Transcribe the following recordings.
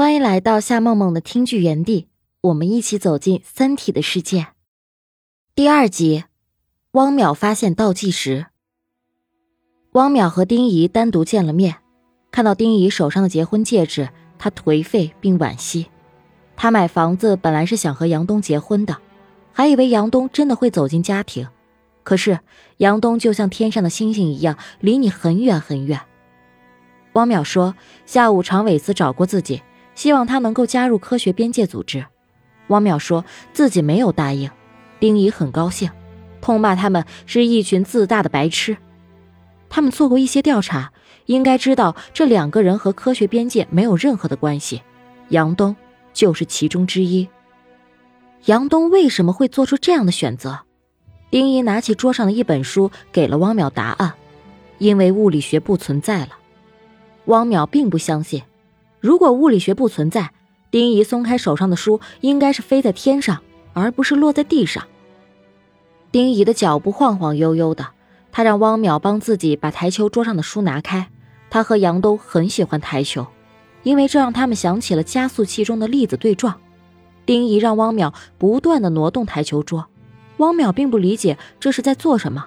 欢迎来到夏梦梦的听剧园地，我们一起走进《三体》的世界。第二集，汪淼发现倒计时。汪淼和丁仪单独见了面，看到丁仪手上的结婚戒指，他颓废并惋惜。他买房子本来是想和杨东结婚的，还以为杨东真的会走进家庭，可是杨东就像天上的星星一样，离你很远很远。汪淼说，下午常伟思找过自己。希望他能够加入科学边界组织，汪淼说自己没有答应。丁仪很高兴，痛骂他们是一群自大的白痴。他们做过一些调查，应该知道这两个人和科学边界没有任何的关系。杨东就是其中之一。杨东为什么会做出这样的选择？丁仪拿起桌上的一本书，给了汪淼答案：因为物理学不存在了。汪淼并不相信。如果物理学不存在，丁仪松开手上的书，应该是飞在天上，而不是落在地上。丁仪的脚步晃晃悠悠的，他让汪淼帮自己把台球桌上的书拿开。他和杨东很喜欢台球，因为这让他们想起了加速器中的粒子对撞。丁仪让汪淼不断的挪动台球桌，汪淼并不理解这是在做什么。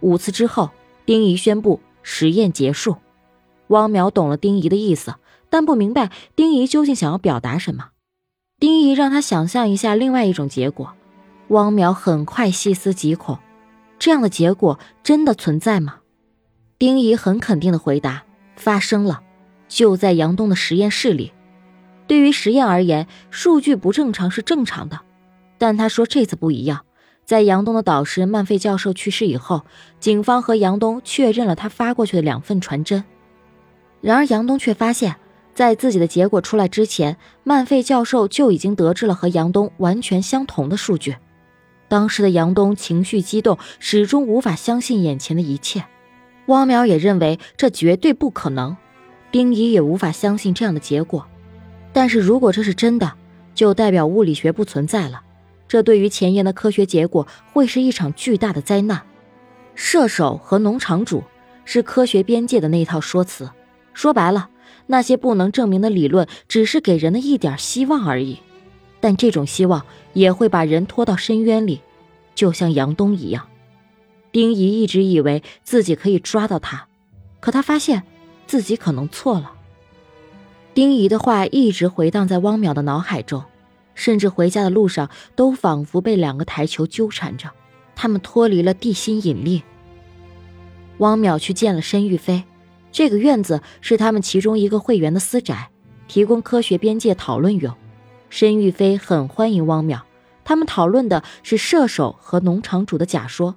五次之后，丁仪宣布实验结束。汪淼懂了丁仪的意思。但不明白丁仪究竟想要表达什么。丁仪让他想象一下另外一种结果。汪淼很快细思极恐，这样的结果真的存在吗？丁仪很肯定的回答：发生了，就在杨东的实验室里。对于实验而言，数据不正常是正常的。但他说这次不一样，在杨东的导师曼费教授去世以后，警方和杨东确认了他发过去的两份传真。然而杨东却发现。在自己的结果出来之前，曼费教授就已经得知了和杨东完全相同的数据。当时的杨东情绪激动，始终无法相信眼前的一切。汪淼也认为这绝对不可能，丁仪也无法相信这样的结果。但是如果这是真的，就代表物理学不存在了。这对于前沿的科学结果会是一场巨大的灾难。射手和农场主是科学边界的那套说辞，说白了。那些不能证明的理论，只是给人的一点希望而已，但这种希望也会把人拖到深渊里，就像杨东一样。丁仪一直以为自己可以抓到他，可他发现自己可能错了。丁仪的话一直回荡在汪淼的脑海中，甚至回家的路上都仿佛被两个台球纠缠着，他们脱离了地心引力。汪淼去见了申玉飞。这个院子是他们其中一个会员的私宅，提供科学边界讨论用。申玉飞很欢迎汪淼，他们讨论的是射手和农场主的假说。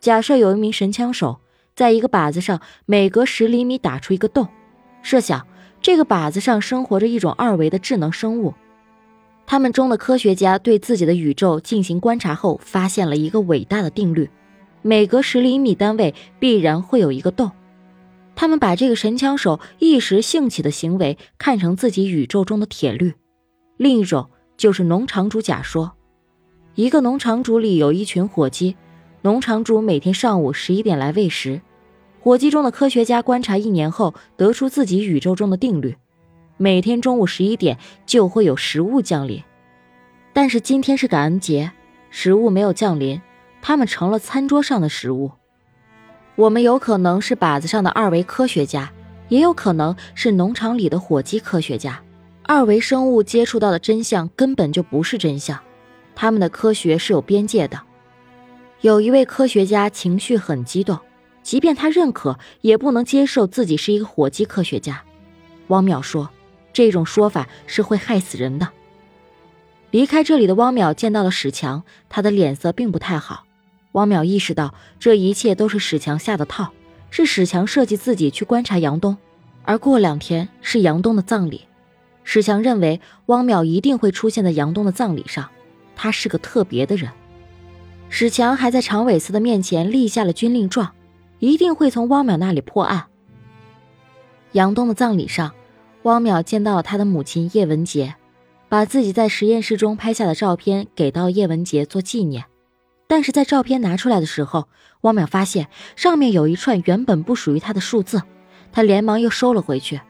假设有一名神枪手在一个靶子上每隔十厘米打出一个洞，设想这个靶子上生活着一种二维的智能生物。他们中的科学家对自己的宇宙进行观察后，发现了一个伟大的定律：每隔十厘米单位必然会有一个洞。他们把这个神枪手一时兴起的行为看成自己宇宙中的铁律。另一种就是农场主假说：一个农场主里有一群火鸡，农场主每天上午十一点来喂食。火鸡中的科学家观察一年后，得出自己宇宙中的定律：每天中午十一点就会有食物降临。但是今天是感恩节，食物没有降临，他们成了餐桌上的食物。我们有可能是靶子上的二维科学家，也有可能是农场里的火鸡科学家。二维生物接触到的真相根本就不是真相，他们的科学是有边界的。有一位科学家情绪很激动，即便他认可，也不能接受自己是一个火鸡科学家。汪淼说：“这种说法是会害死人的。”离开这里的汪淼见到了史强，他的脸色并不太好。汪淼意识到，这一切都是史强下的套，是史强设计自己去观察杨东，而过两天是杨东的葬礼。史强认为汪淼一定会出现在杨东的葬礼上，他是个特别的人。史强还在常伟思的面前立下了军令状，一定会从汪淼那里破案。杨东的葬礼上，汪淼见到了他的母亲叶文洁，把自己在实验室中拍下的照片给到叶文洁做纪念。但是在照片拿出来的时候，汪淼发现上面有一串原本不属于他的数字，他连忙又收了回去。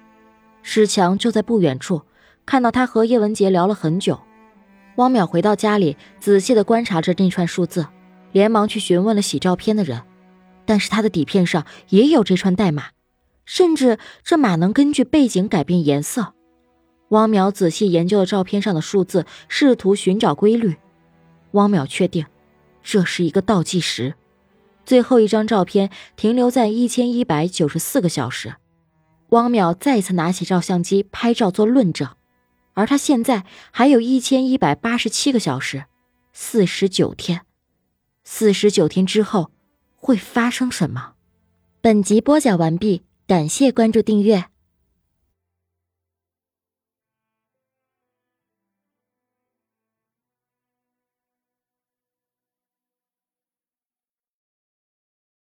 史强就在不远处，看到他和叶文杰聊了很久。汪淼回到家里，仔细的观察着那串数字，连忙去询问了洗照片的人，但是他的底片上也有这串代码，甚至这码能根据背景改变颜色。汪淼仔细研究了照片上的数字，试图寻找规律。汪淼确定，这是一个倒计时，最后一张照片停留在一千一百九十四个小时。汪淼再次拿起照相机拍照做论证。而他现在还有一千一百八十七个小时，四十九天，四十九天之后会发生什么？本集播讲完毕，感谢关注订阅。